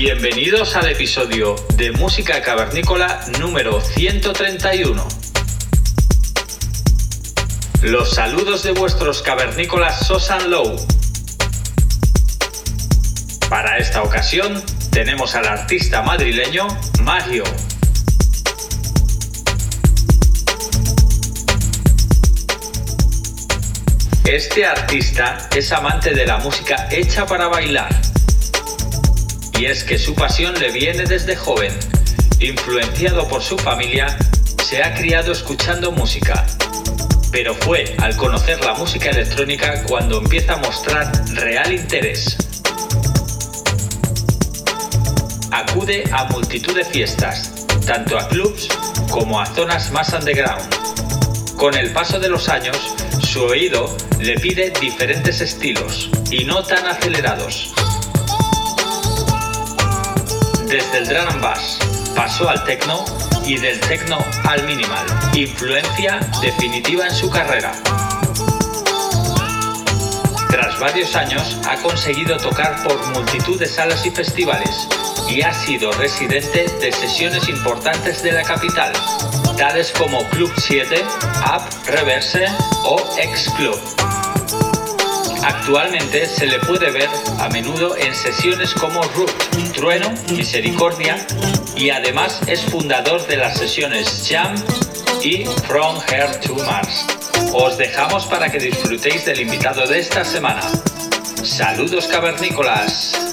Bienvenidos al episodio de Música Cavernícola número 131. Los saludos de vuestros cavernícolas Sosan Low. Para esta ocasión tenemos al artista madrileño Mario. Este artista es amante de la música hecha para bailar y es que su pasión le viene desde joven. Influenciado por su familia, se ha criado escuchando música. Pero fue al conocer la música electrónica cuando empieza a mostrar real interés. Acude a multitud de fiestas, tanto a clubs como a zonas más underground. Con el paso de los años, su oído le pide diferentes estilos y no tan acelerados desde el drum and bass pasó al techno y del techno al minimal. Influencia definitiva en su carrera. Tras varios años ha conseguido tocar por multitud de salas y festivales y ha sido residente de sesiones importantes de la capital, tales como Club 7, Up, Reverse o X Club. Actualmente se le puede ver a menudo en sesiones como Root, Trueno, Misericordia y además es fundador de las sesiones Jam y From Her to Mars. Os dejamos para que disfrutéis del invitado de esta semana. Saludos cavernícolas.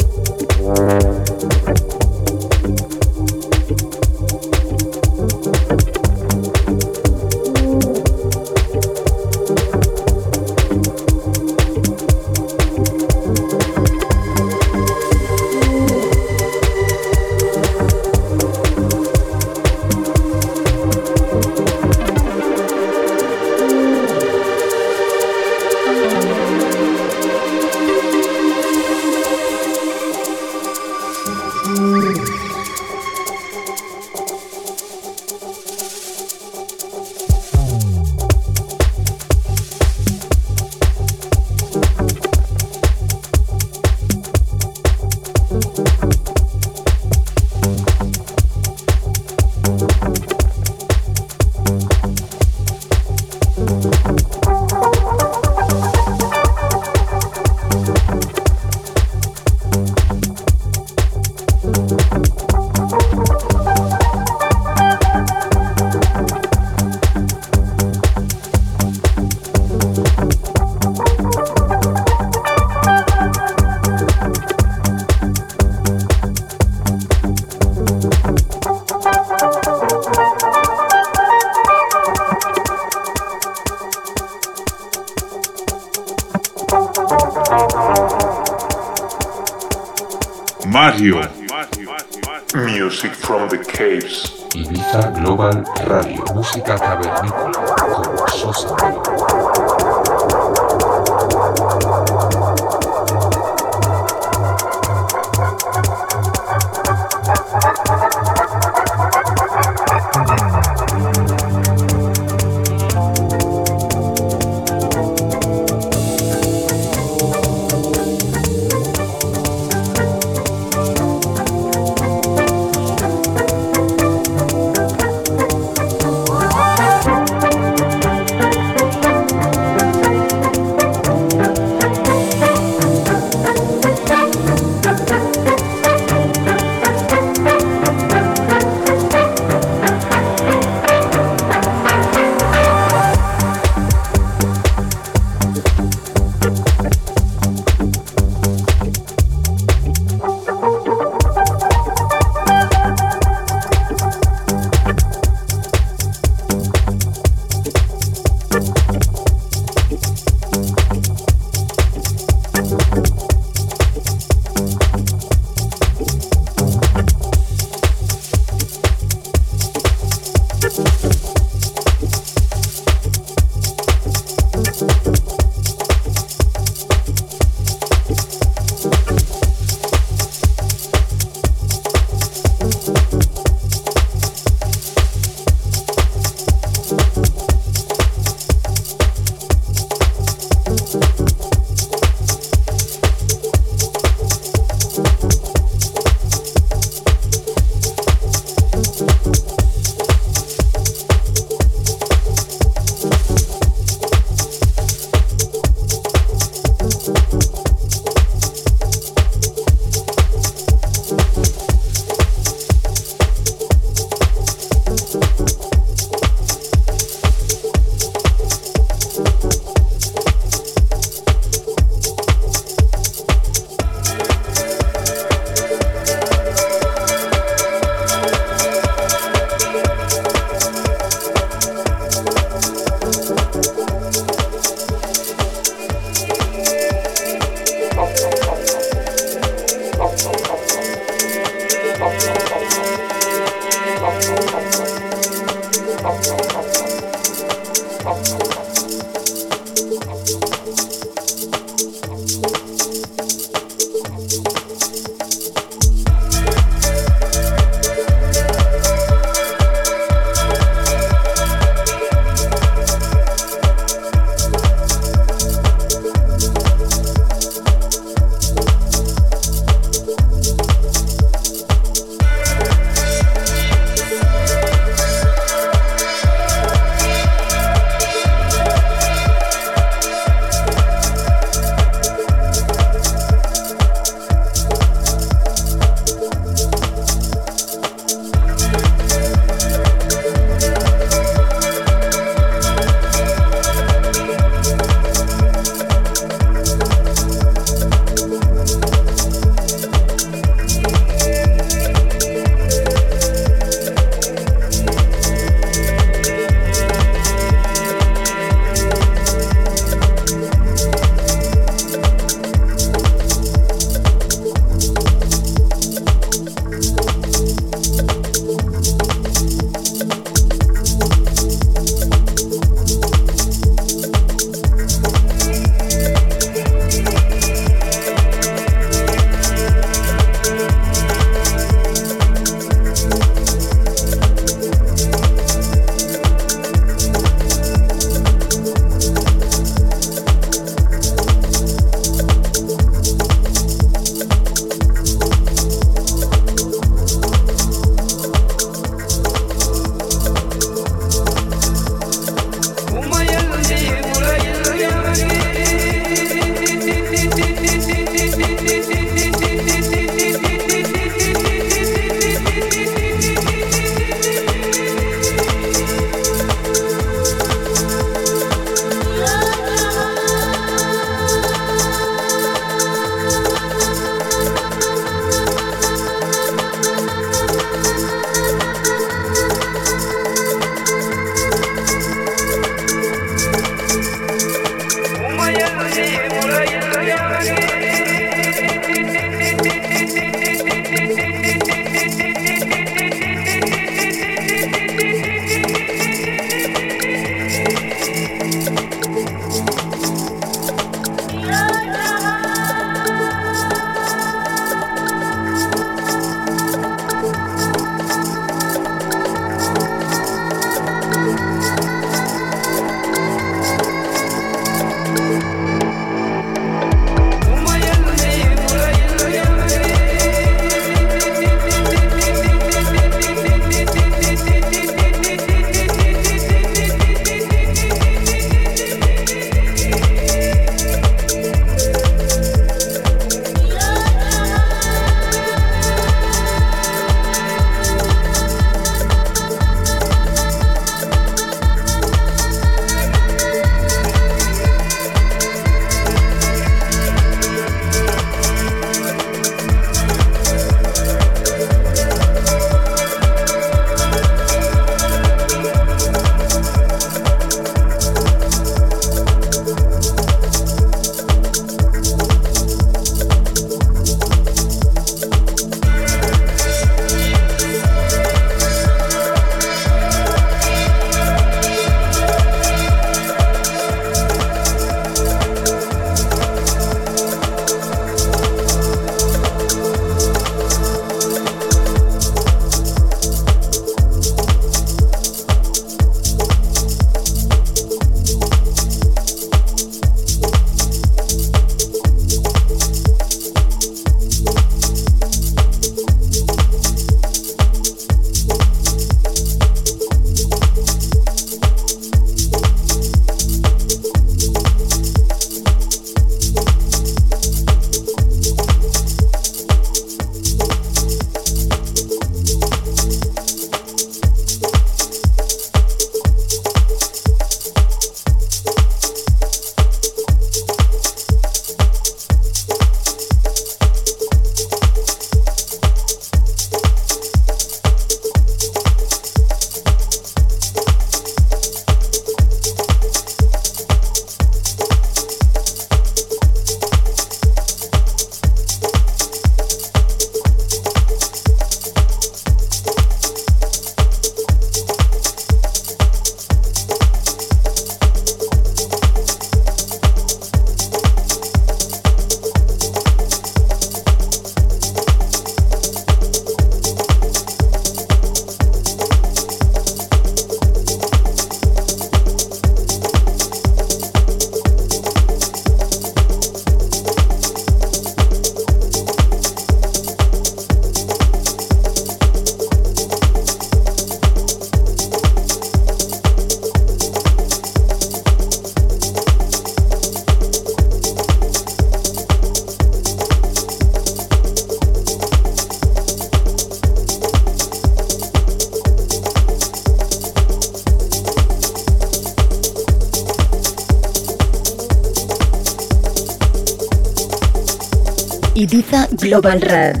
Ibiza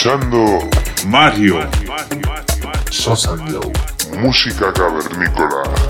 Escuchando Mario. Sosa música cavernícola.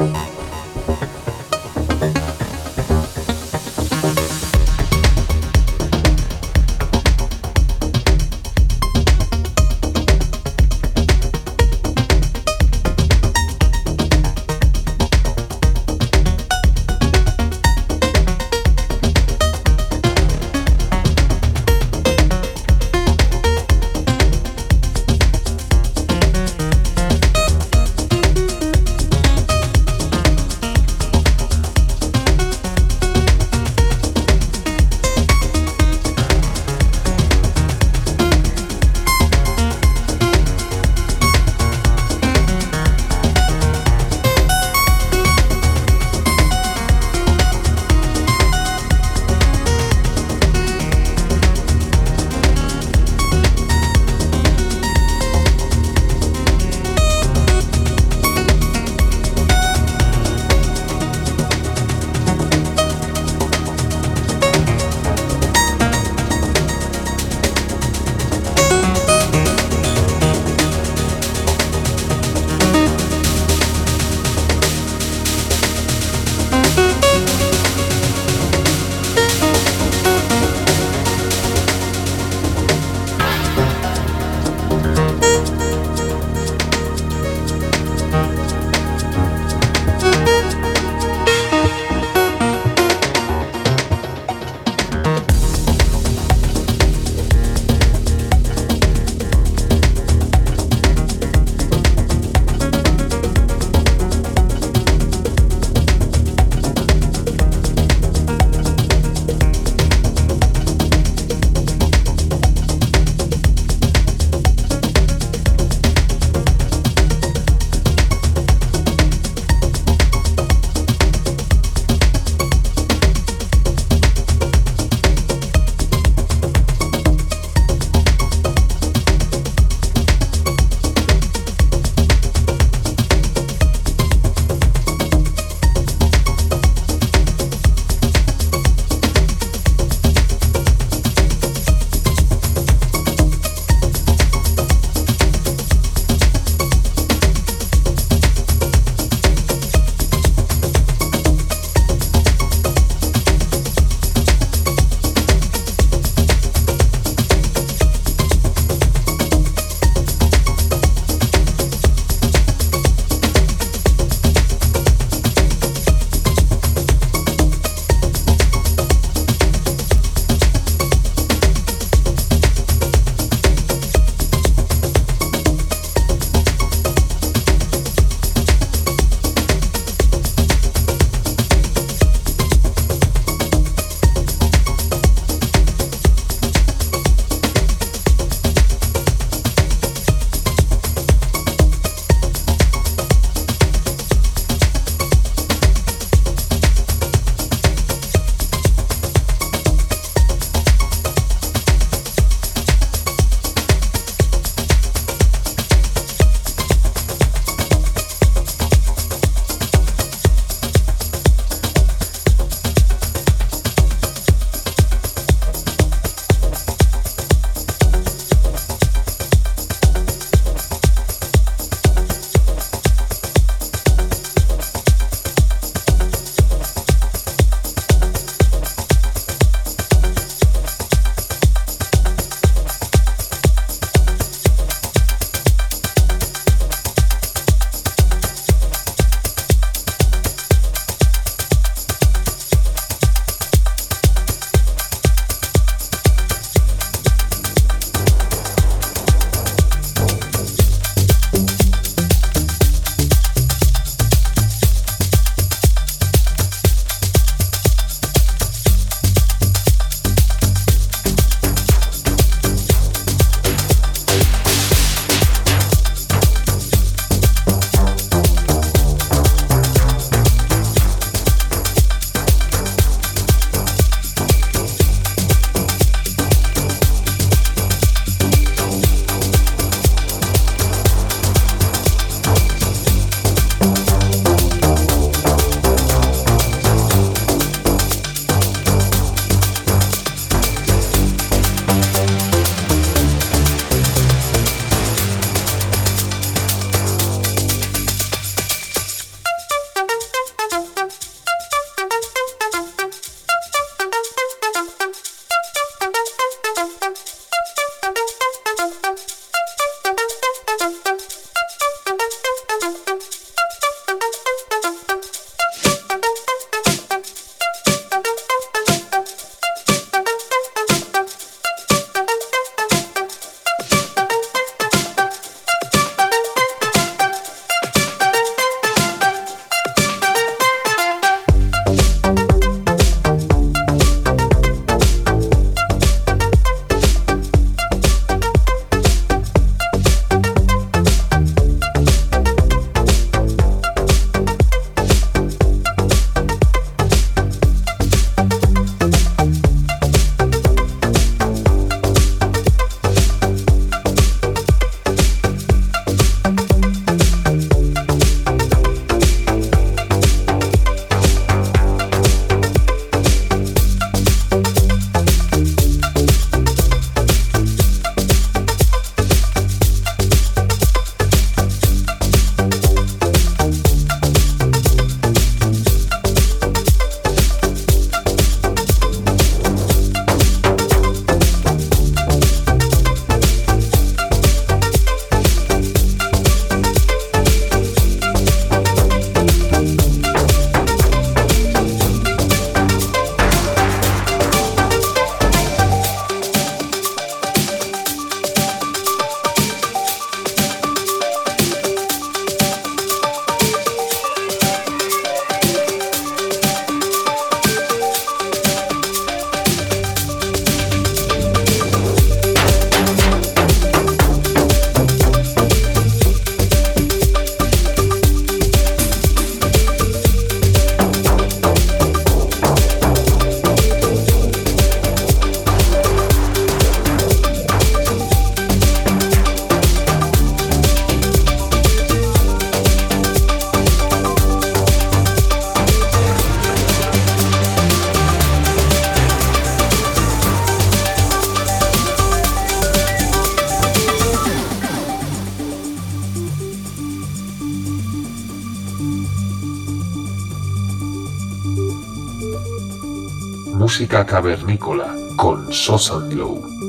Cavernícola con Sosa Glow.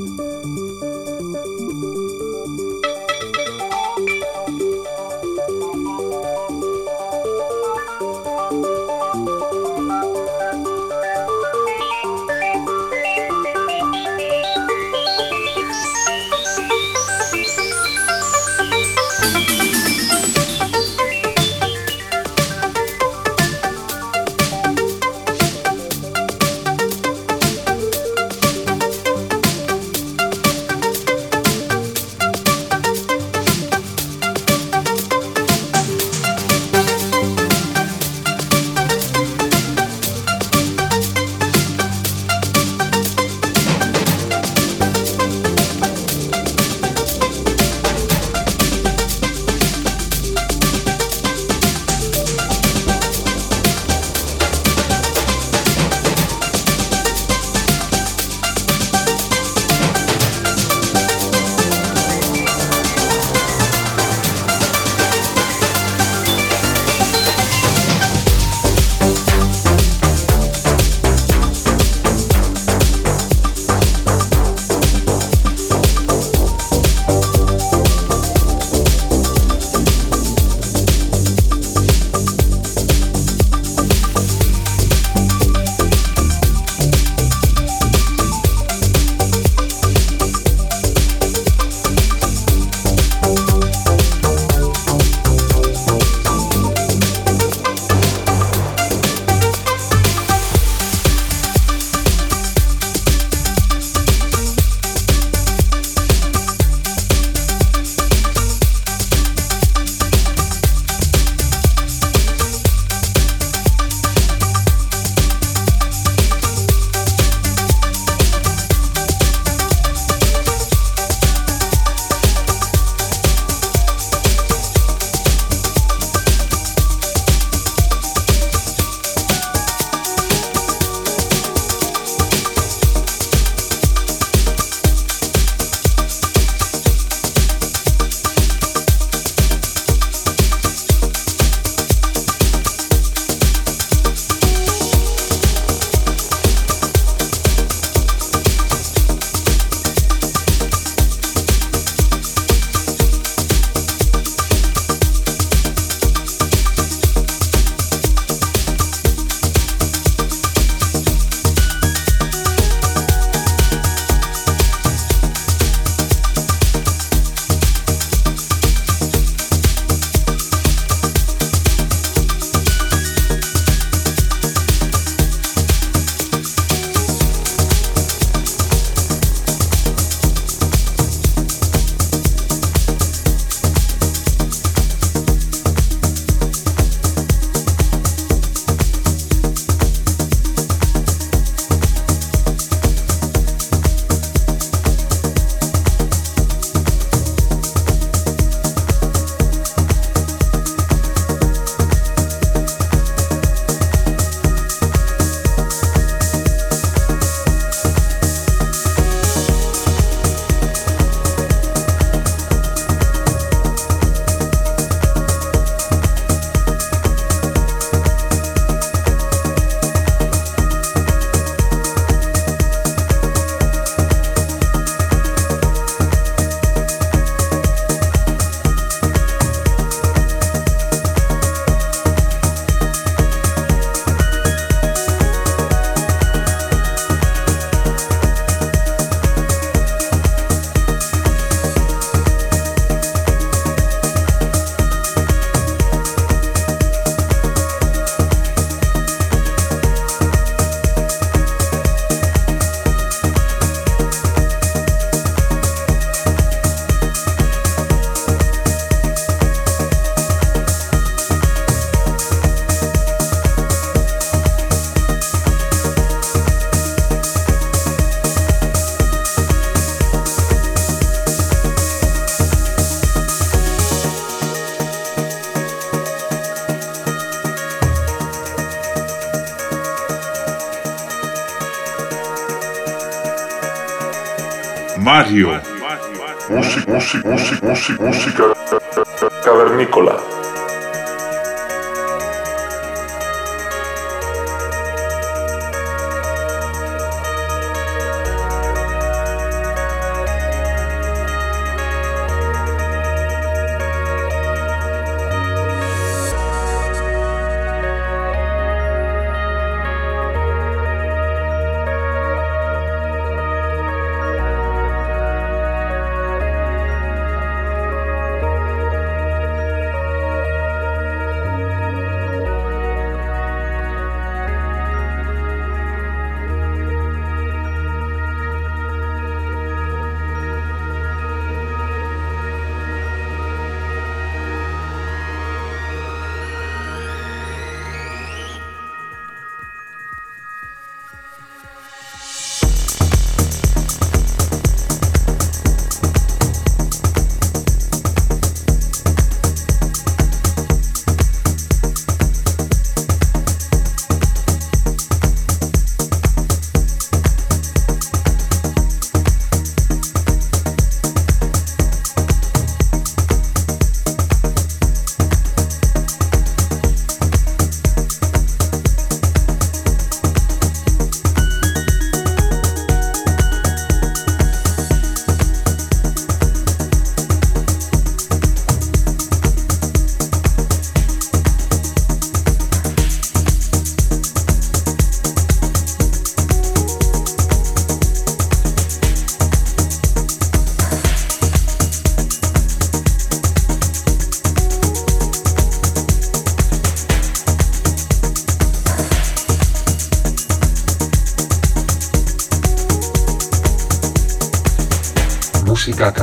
Música, música, música, música cavernícola.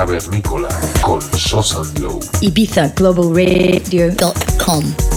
Cavernícola con Sosan Glow. IbizaGlobalRadio.com cavernícola. Ibiza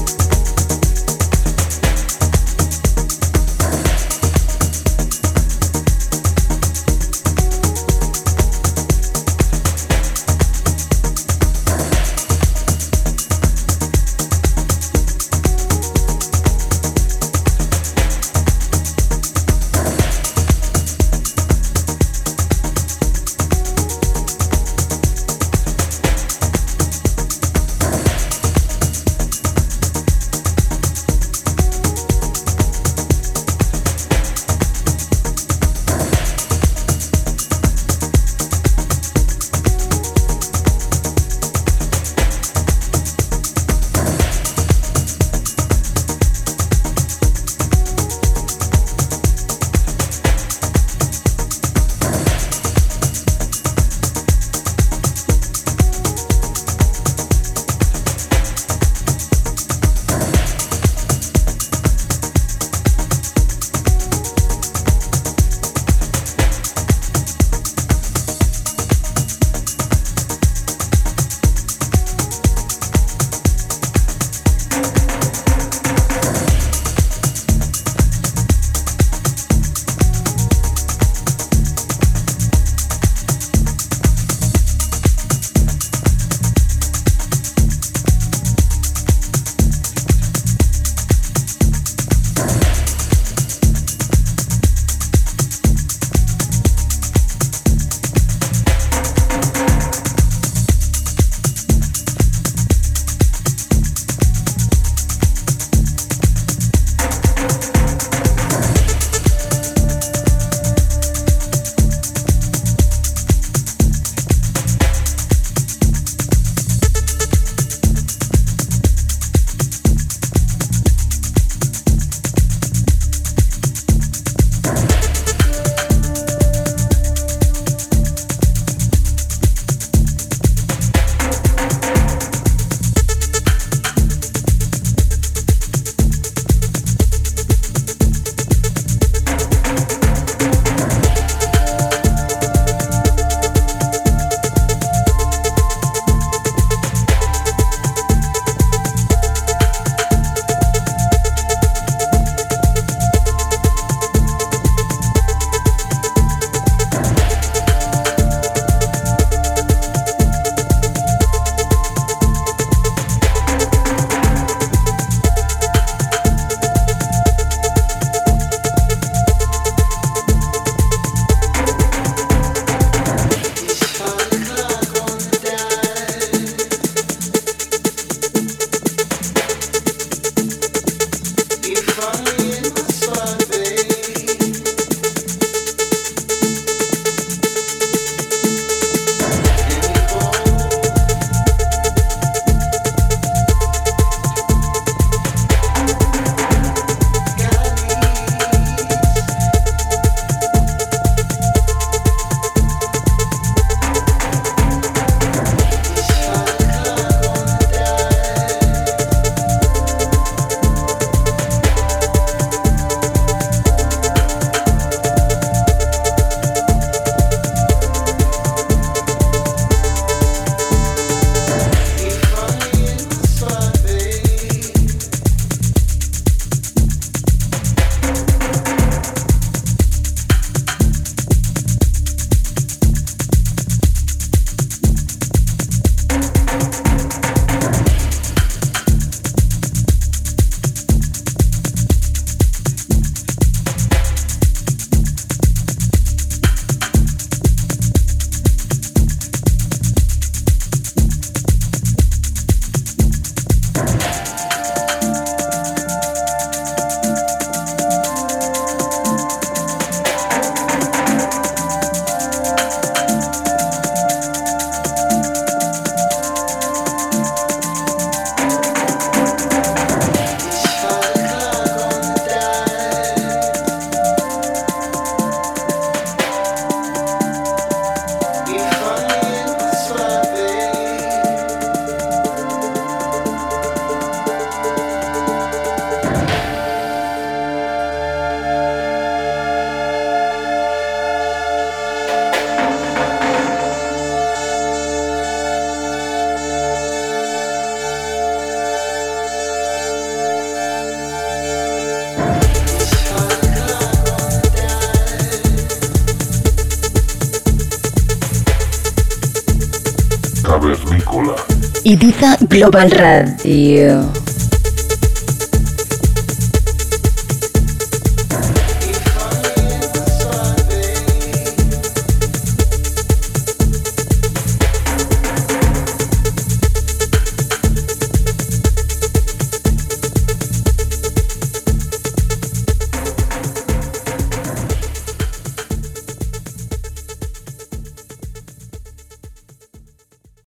Global Radio.